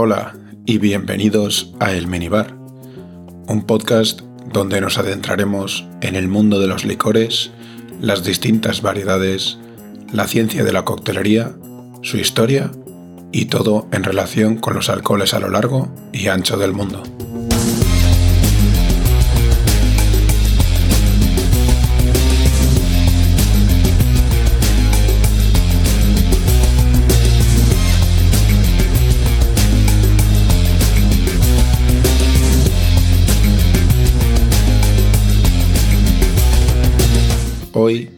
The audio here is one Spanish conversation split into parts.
Hola y bienvenidos a El Minibar, un podcast donde nos adentraremos en el mundo de los licores, las distintas variedades, la ciencia de la coctelería, su historia y todo en relación con los alcoholes a lo largo y ancho del mundo. Hoy,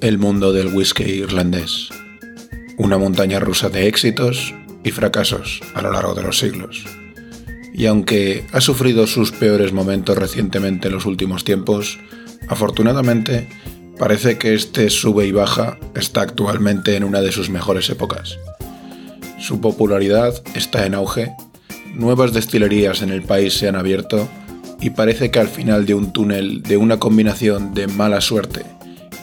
el mundo del whisky irlandés. Una montaña rusa de éxitos y fracasos a lo largo de los siglos. Y aunque ha sufrido sus peores momentos recientemente en los últimos tiempos, afortunadamente parece que este sube y baja está actualmente en una de sus mejores épocas. Su popularidad está en auge, nuevas destilerías en el país se han abierto y parece que al final de un túnel de una combinación de mala suerte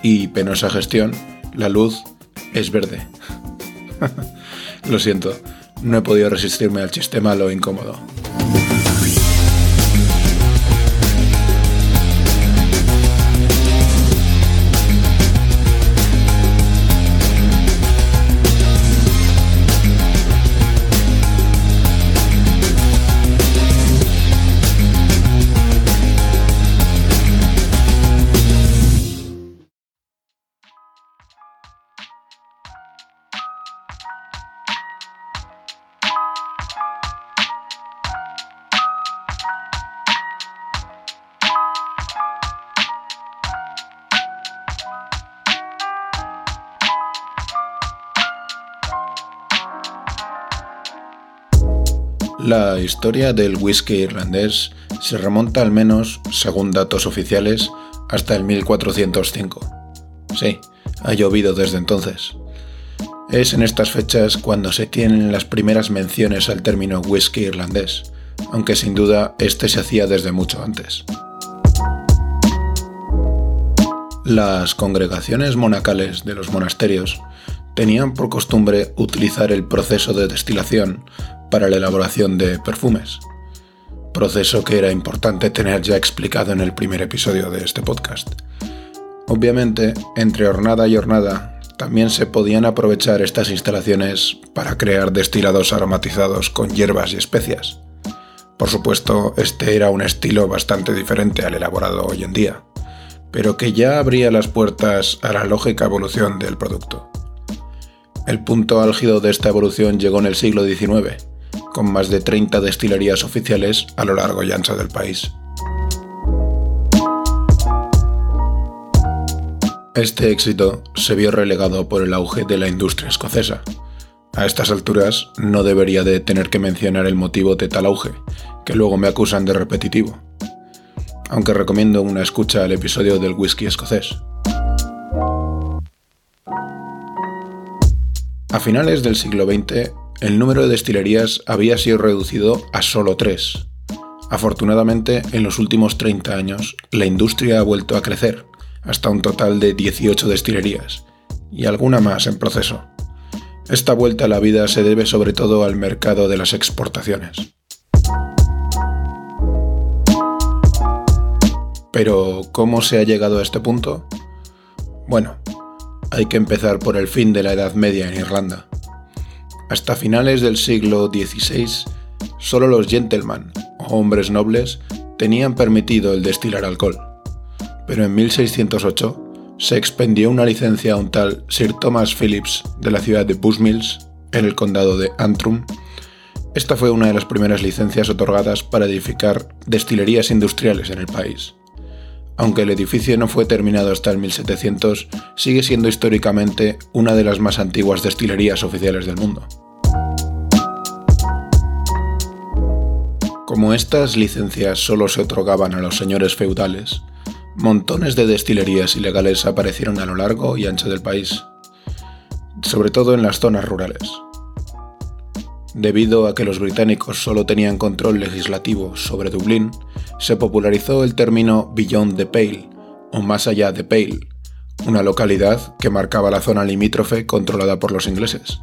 y penosa gestión, la luz es verde. lo siento, no he podido resistirme al chiste malo e incómodo. La historia del whisky irlandés se remonta al menos, según datos oficiales, hasta el 1405. Sí, ha llovido desde entonces. Es en estas fechas cuando se tienen las primeras menciones al término whisky irlandés, aunque sin duda este se hacía desde mucho antes. Las congregaciones monacales de los monasterios tenían por costumbre utilizar el proceso de destilación para la elaboración de perfumes, proceso que era importante tener ya explicado en el primer episodio de este podcast. Obviamente, entre hornada y hornada, también se podían aprovechar estas instalaciones para crear destilados aromatizados con hierbas y especias. Por supuesto, este era un estilo bastante diferente al elaborado hoy en día, pero que ya abría las puertas a la lógica evolución del producto. El punto álgido de esta evolución llegó en el siglo XIX, con más de 30 destilerías oficiales a lo largo y ancho del país. Este éxito se vio relegado por el auge de la industria escocesa. A estas alturas no debería de tener que mencionar el motivo de tal auge, que luego me acusan de repetitivo. Aunque recomiendo una escucha al episodio del whisky escocés. A finales del siglo XX, el número de destilerías había sido reducido a solo tres. Afortunadamente, en los últimos 30 años, la industria ha vuelto a crecer, hasta un total de 18 destilerías, y alguna más en proceso. Esta vuelta a la vida se debe sobre todo al mercado de las exportaciones. Pero, ¿cómo se ha llegado a este punto? Bueno, hay que empezar por el fin de la Edad Media en Irlanda. Hasta finales del siglo XVI, solo los gentlemen o hombres nobles tenían permitido el destilar alcohol. Pero en 1608 se expendió una licencia a un tal Sir Thomas Phillips de la ciudad de Bushmills, en el condado de Antrim. Esta fue una de las primeras licencias otorgadas para edificar destilerías industriales en el país. Aunque el edificio no fue terminado hasta el 1700, sigue siendo históricamente una de las más antiguas destilerías oficiales del mundo. Como estas licencias solo se otorgaban a los señores feudales, montones de destilerías ilegales aparecieron a lo largo y ancho del país, sobre todo en las zonas rurales. Debido a que los británicos solo tenían control legislativo sobre Dublín, se popularizó el término Beyond the Pale, o más allá de Pale, una localidad que marcaba la zona limítrofe controlada por los ingleses,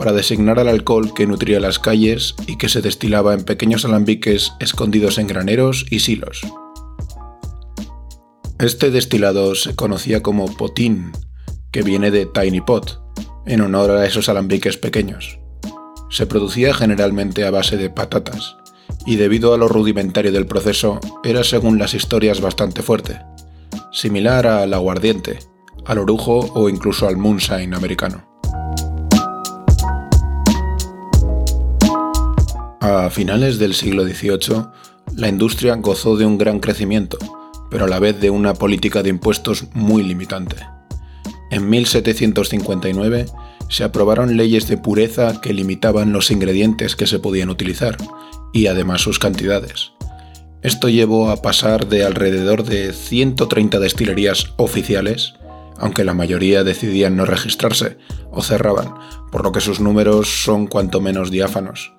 para designar al alcohol que nutría las calles y que se destilaba en pequeños alambiques escondidos en graneros y silos. Este destilado se conocía como potín, que viene de tiny pot, en honor a esos alambiques pequeños. Se producía generalmente a base de patatas, y debido a lo rudimentario del proceso, era según las historias bastante fuerte, similar al aguardiente, al orujo o incluso al moonshine americano. A finales del siglo XVIII, la industria gozó de un gran crecimiento, pero a la vez de una política de impuestos muy limitante. En 1759 se aprobaron leyes de pureza que limitaban los ingredientes que se podían utilizar y además sus cantidades. Esto llevó a pasar de alrededor de 130 destilerías oficiales, aunque la mayoría decidían no registrarse o cerraban, por lo que sus números son cuanto menos diáfanos,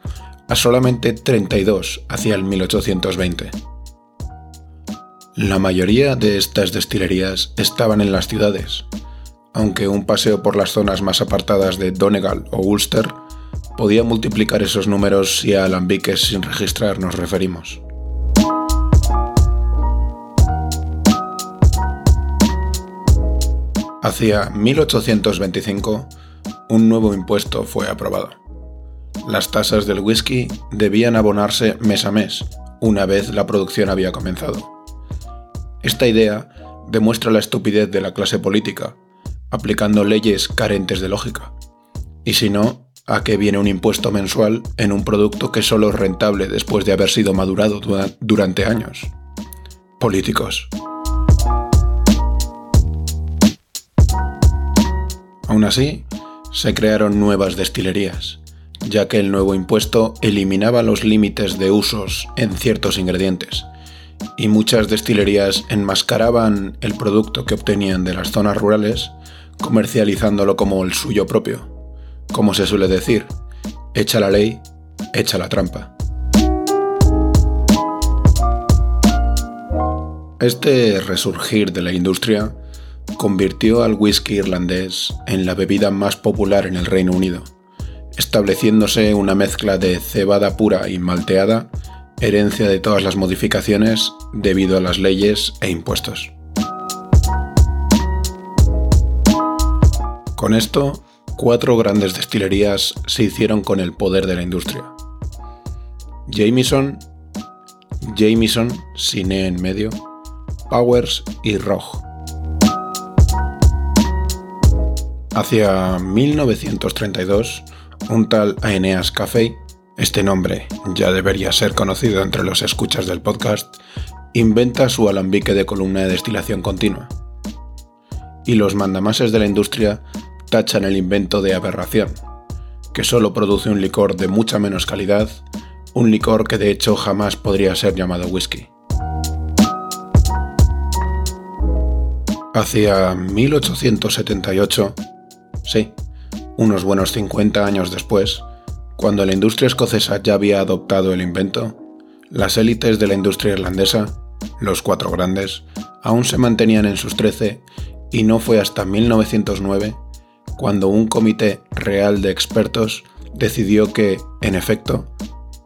a solamente 32 hacia el 1820. La mayoría de estas destilerías estaban en las ciudades, aunque un paseo por las zonas más apartadas de Donegal o Ulster podía multiplicar esos números si a alambiques sin registrar nos referimos. Hacia 1825, un nuevo impuesto fue aprobado. Las tasas del whisky debían abonarse mes a mes, una vez la producción había comenzado. Esta idea demuestra la estupidez de la clase política, aplicando leyes carentes de lógica. Y si no, ¿a qué viene un impuesto mensual en un producto que solo es rentable después de haber sido madurado durante años? Políticos. Aún así, se crearon nuevas destilerías, ya que el nuevo impuesto eliminaba los límites de usos en ciertos ingredientes, y muchas destilerías enmascaraban el producto que obtenían de las zonas rurales comercializándolo como el suyo propio. Como se suele decir, echa la ley, echa la trampa. Este resurgir de la industria convirtió al whisky irlandés en la bebida más popular en el Reino Unido, estableciéndose una mezcla de cebada pura y malteada, herencia de todas las modificaciones debido a las leyes e impuestos. Con esto, cuatro grandes destilerías se hicieron con el poder de la industria. Jameson, Jameson, en medio, Powers y Rogue. Hacia 1932, un tal Aeneas Café, este nombre ya debería ser conocido entre los escuchas del podcast, inventa su alambique de columna de destilación continua. Y los mandamases de la industria tachan el invento de aberración, que solo produce un licor de mucha menos calidad, un licor que de hecho jamás podría ser llamado whisky. Hacia 1878, sí, unos buenos 50 años después, cuando la industria escocesa ya había adoptado el invento, las élites de la industria irlandesa, los cuatro grandes, aún se mantenían en sus trece y no fue hasta 1909 cuando un comité real de expertos decidió que, en efecto,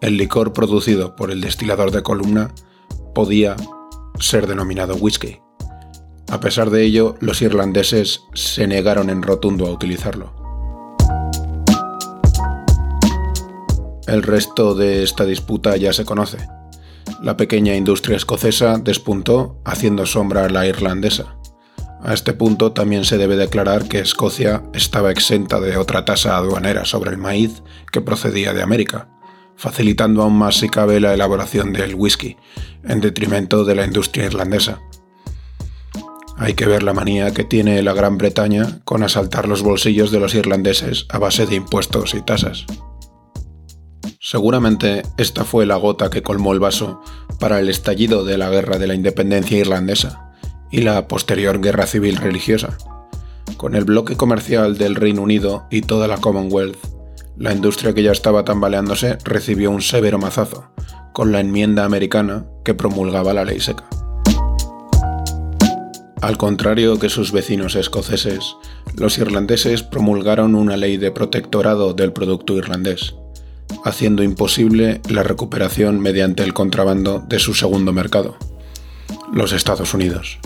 el licor producido por el destilador de columna podía ser denominado whisky. A pesar de ello, los irlandeses se negaron en rotundo a utilizarlo. El resto de esta disputa ya se conoce. La pequeña industria escocesa despuntó haciendo sombra a la irlandesa. A este punto también se debe declarar que Escocia estaba exenta de otra tasa aduanera sobre el maíz que procedía de América, facilitando aún más si cabe la elaboración del whisky, en detrimento de la industria irlandesa. Hay que ver la manía que tiene la Gran Bretaña con asaltar los bolsillos de los irlandeses a base de impuestos y tasas. Seguramente esta fue la gota que colmó el vaso para el estallido de la Guerra de la Independencia irlandesa y la posterior guerra civil religiosa. Con el bloque comercial del Reino Unido y toda la Commonwealth, la industria que ya estaba tambaleándose recibió un severo mazazo, con la enmienda americana que promulgaba la ley seca. Al contrario que sus vecinos escoceses, los irlandeses promulgaron una ley de protectorado del producto irlandés, haciendo imposible la recuperación mediante el contrabando de su segundo mercado, los Estados Unidos.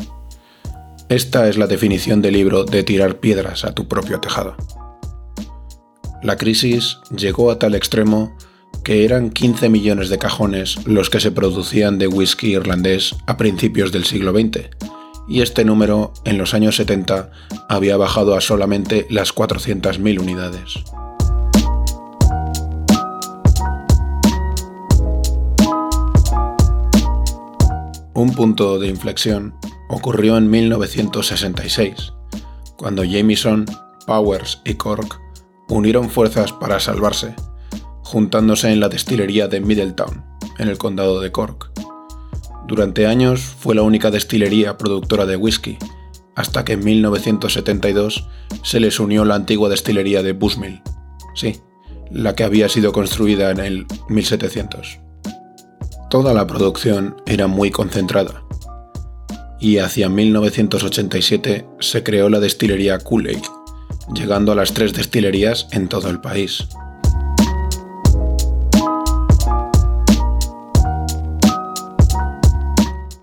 Esta es la definición del libro de tirar piedras a tu propio tejado. La crisis llegó a tal extremo que eran 15 millones de cajones los que se producían de whisky irlandés a principios del siglo XX, y este número en los años 70 había bajado a solamente las 400.000 unidades. Un punto de inflexión ocurrió en 1966, cuando Jameson, Powers y Cork unieron fuerzas para salvarse, juntándose en la destilería de Middletown, en el condado de Cork. Durante años fue la única destilería productora de whisky, hasta que en 1972 se les unió la antigua destilería de Bushmill, sí, la que había sido construida en el 1700. Toda la producción era muy concentrada, y hacia 1987 se creó la destilería Kool-Aid, llegando a las tres destilerías en todo el país.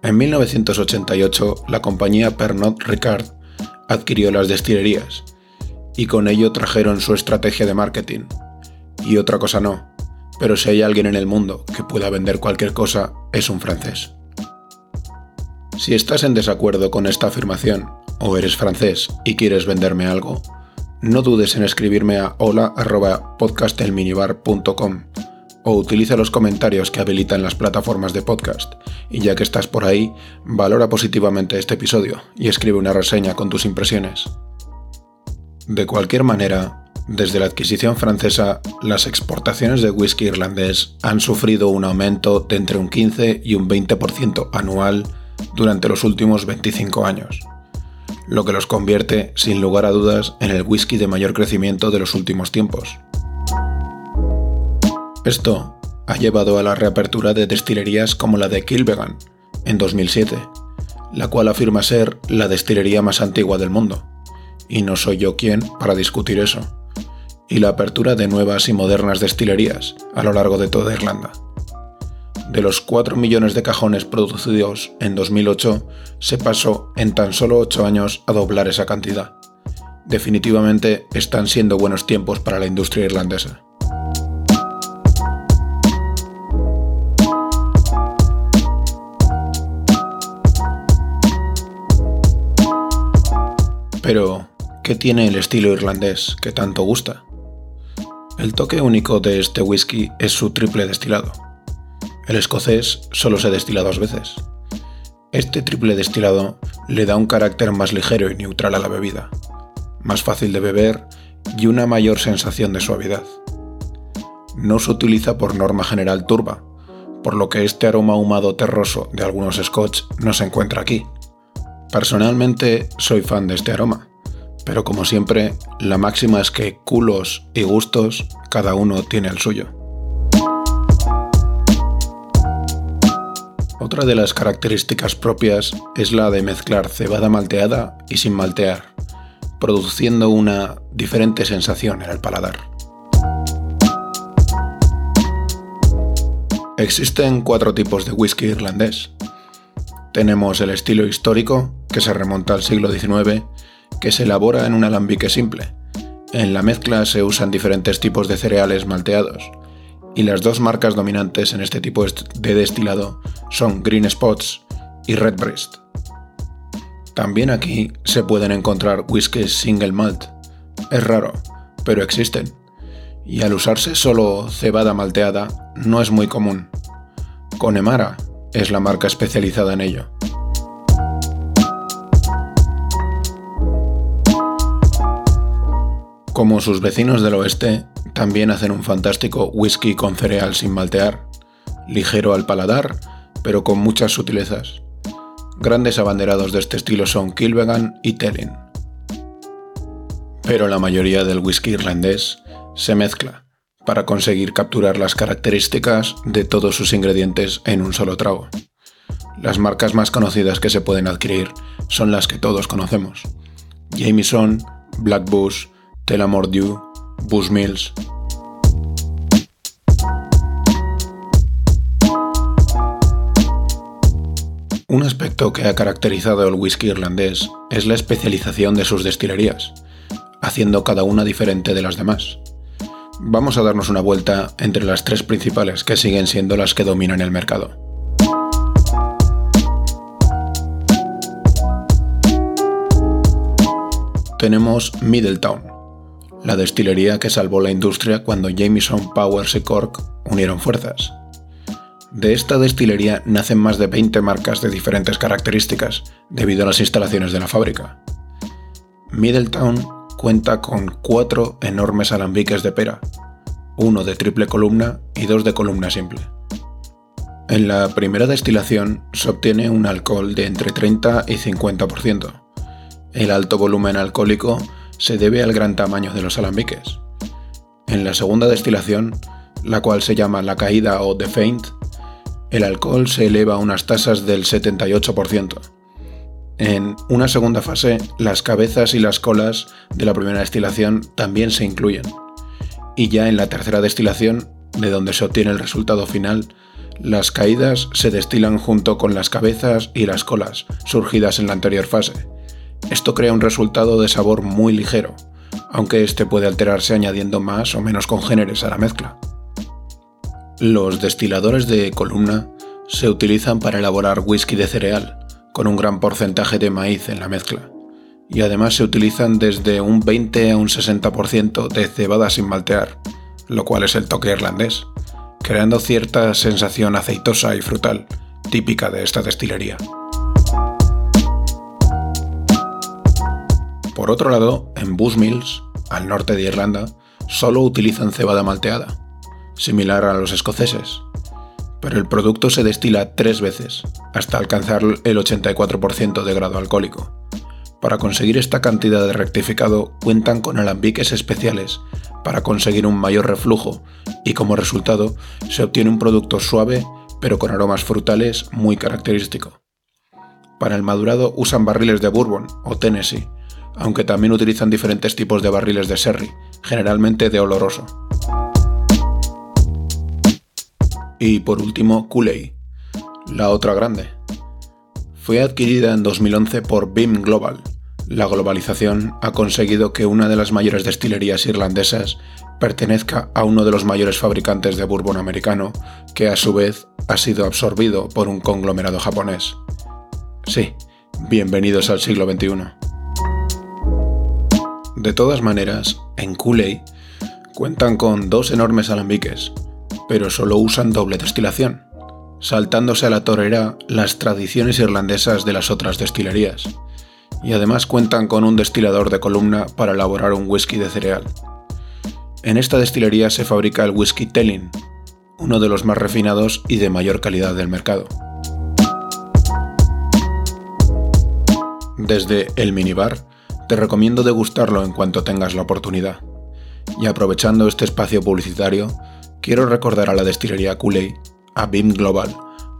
En 1988, la compañía Pernod Ricard adquirió las destilerías y con ello trajeron su estrategia de marketing. Y otra cosa no, pero si hay alguien en el mundo que pueda vender cualquier cosa, es un francés. Si estás en desacuerdo con esta afirmación, o eres francés y quieres venderme algo, no dudes en escribirme a hola.podcastelminibar.com o utiliza los comentarios que habilitan las plataformas de podcast. Y ya que estás por ahí, valora positivamente este episodio y escribe una reseña con tus impresiones. De cualquier manera, desde la adquisición francesa, las exportaciones de whisky irlandés han sufrido un aumento de entre un 15 y un 20% anual durante los últimos 25 años, lo que los convierte, sin lugar a dudas, en el whisky de mayor crecimiento de los últimos tiempos. Esto ha llevado a la reapertura de destilerías como la de Kilbegan, en 2007, la cual afirma ser la destilería más antigua del mundo, y no soy yo quien para discutir eso, y la apertura de nuevas y modernas destilerías a lo largo de toda Irlanda. De los 4 millones de cajones producidos en 2008, se pasó en tan solo 8 años a doblar esa cantidad. Definitivamente están siendo buenos tiempos para la industria irlandesa. Pero, ¿qué tiene el estilo irlandés que tanto gusta? El toque único de este whisky es su triple destilado. El escocés solo se destila dos veces. Este triple destilado le da un carácter más ligero y neutral a la bebida, más fácil de beber y una mayor sensación de suavidad. No se utiliza por norma general turba, por lo que este aroma ahumado terroso de algunos scotch no se encuentra aquí. Personalmente soy fan de este aroma, pero como siempre, la máxima es que culos y gustos cada uno tiene el suyo. Otra de las características propias es la de mezclar cebada malteada y sin maltear, produciendo una diferente sensación en el paladar. Existen cuatro tipos de whisky irlandés. Tenemos el estilo histórico, que se remonta al siglo XIX, que se elabora en un alambique simple. En la mezcla se usan diferentes tipos de cereales malteados, y las dos marcas dominantes en este tipo de destilado son Green Spots y Redbreast. También aquí se pueden encontrar whiskies single malt. Es raro, pero existen. Y al usarse solo cebada malteada, no es muy común. Connemara es la marca especializada en ello. Como sus vecinos del oeste, también hacen un fantástico whisky con cereal sin maltear, ligero al paladar, pero con muchas sutilezas. Grandes abanderados de este estilo son Kilbegan y Tellin. Pero la mayoría del whisky irlandés se mezcla para conseguir capturar las características de todos sus ingredientes en un solo trago, las marcas más conocidas que se pueden adquirir son las que todos conocemos. Jameson, Black Bush, Telamore Dew, Bushmills. Un aspecto que ha caracterizado el whisky irlandés es la especialización de sus destilerías, haciendo cada una diferente de las demás. Vamos a darnos una vuelta entre las tres principales que siguen siendo las que dominan el mercado. Tenemos Middletown, la destilería que salvó la industria cuando Jameson, Powers y Cork unieron fuerzas. De esta destilería nacen más de 20 marcas de diferentes características debido a las instalaciones de la fábrica. Middletown cuenta con cuatro enormes alambiques de pera, uno de triple columna y dos de columna simple. En la primera destilación se obtiene un alcohol de entre 30 y 50%. El alto volumen alcohólico se debe al gran tamaño de los alambiques. En la segunda destilación, la cual se llama la caída o the faint, el alcohol se eleva a unas tasas del 78%. En una segunda fase, las cabezas y las colas de la primera destilación también se incluyen. Y ya en la tercera destilación, de donde se obtiene el resultado final, las caídas se destilan junto con las cabezas y las colas, surgidas en la anterior fase. Esto crea un resultado de sabor muy ligero, aunque este puede alterarse añadiendo más o menos congéneres a la mezcla. Los destiladores de columna se utilizan para elaborar whisky de cereal, con un gran porcentaje de maíz en la mezcla, y además se utilizan desde un 20 a un 60% de cebada sin maltear, lo cual es el toque irlandés, creando cierta sensación aceitosa y frutal, típica de esta destilería. Por otro lado, en Bushmills, al norte de Irlanda, solo utilizan cebada malteada, similar a los escoceses, pero el producto se destila tres veces, hasta alcanzar el 84% de grado alcohólico. Para conseguir esta cantidad de rectificado cuentan con alambiques especiales para conseguir un mayor reflujo y como resultado se obtiene un producto suave pero con aromas frutales muy característico. Para el madurado usan barriles de Bourbon o Tennessee, aunque también utilizan diferentes tipos de barriles de sherry, generalmente de oloroso. Y por último, Cooley, la otra grande. Fue adquirida en 2011 por BIM Global. La globalización ha conseguido que una de las mayores destilerías irlandesas pertenezca a uno de los mayores fabricantes de bourbon americano, que a su vez ha sido absorbido por un conglomerado japonés. Sí, bienvenidos al siglo XXI. De todas maneras, en Cooley cuentan con dos enormes alambiques, pero solo usan doble destilación, saltándose a la torera las tradiciones irlandesas de las otras destilerías, y además cuentan con un destilador de columna para elaborar un whisky de cereal. En esta destilería se fabrica el whisky Telling, uno de los más refinados y de mayor calidad del mercado. Desde el minibar, te recomiendo degustarlo en cuanto tengas la oportunidad. Y aprovechando este espacio publicitario, quiero recordar a la destilería Cooley, a BIM Global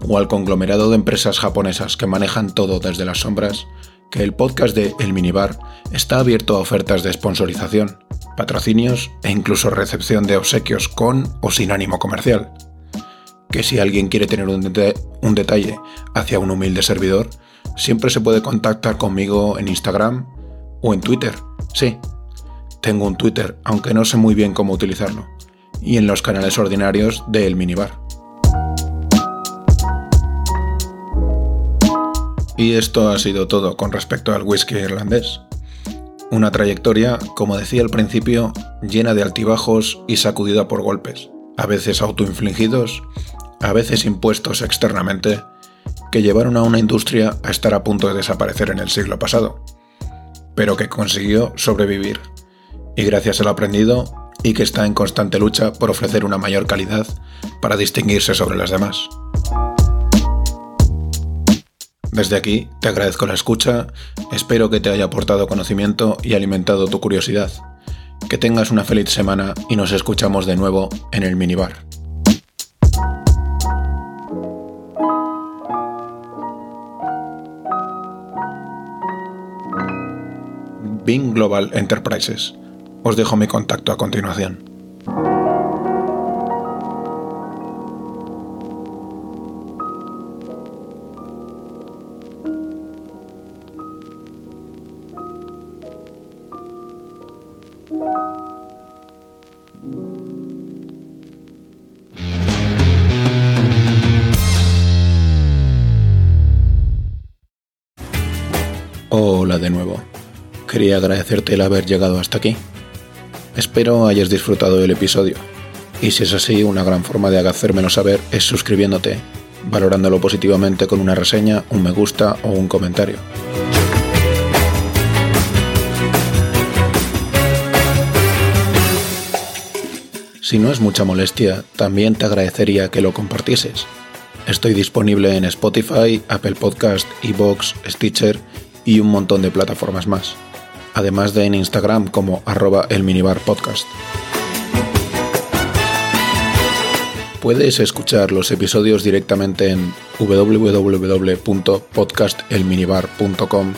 o al conglomerado de empresas japonesas que manejan todo desde las sombras, que el podcast de El Minibar está abierto a ofertas de sponsorización, patrocinios e incluso recepción de obsequios con o sin ánimo comercial. Que si alguien quiere tener un, un detalle hacia un humilde servidor, siempre se puede contactar conmigo en Instagram o en Twitter. Sí, tengo un Twitter, aunque no sé muy bien cómo utilizarlo y en los canales ordinarios de El Minibar. Y esto ha sido todo con respecto al whisky irlandés. Una trayectoria, como decía al principio, llena de altibajos y sacudida por golpes, a veces autoinfligidos, a veces impuestos externamente, que llevaron a una industria a estar a punto de desaparecer en el siglo pasado, pero que consiguió sobrevivir, y gracias al aprendido y que está en constante lucha por ofrecer una mayor calidad para distinguirse sobre las demás. Desde aquí te agradezco la escucha, espero que te haya aportado conocimiento y alimentado tu curiosidad. Que tengas una feliz semana y nos escuchamos de nuevo en el minibar. Bing Global Enterprises. Os dejo mi contacto a continuación. Hola de nuevo. Quería agradecerte el haber llegado hasta aquí. Espero hayas disfrutado del episodio. Y si es así, una gran forma de hacérmelo saber es suscribiéndote, valorándolo positivamente con una reseña, un me gusta o un comentario. Si no es mucha molestia, también te agradecería que lo compartieses. Estoy disponible en Spotify, Apple Podcast, Evox, Stitcher y un montón de plataformas más, además de en Instagram como arroba el minibar podcast. Puedes escuchar los episodios directamente en www.podcastelminibar.com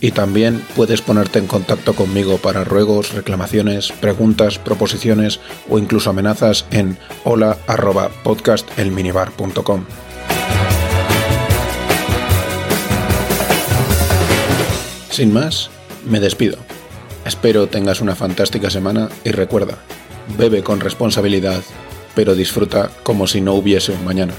y también puedes ponerte en contacto conmigo para ruegos, reclamaciones, preguntas, proposiciones o incluso amenazas en hola@podcastelminibar.com. Sin más, me despido. Espero tengas una fantástica semana y recuerda, bebe con responsabilidad, pero disfruta como si no hubiese un mañana.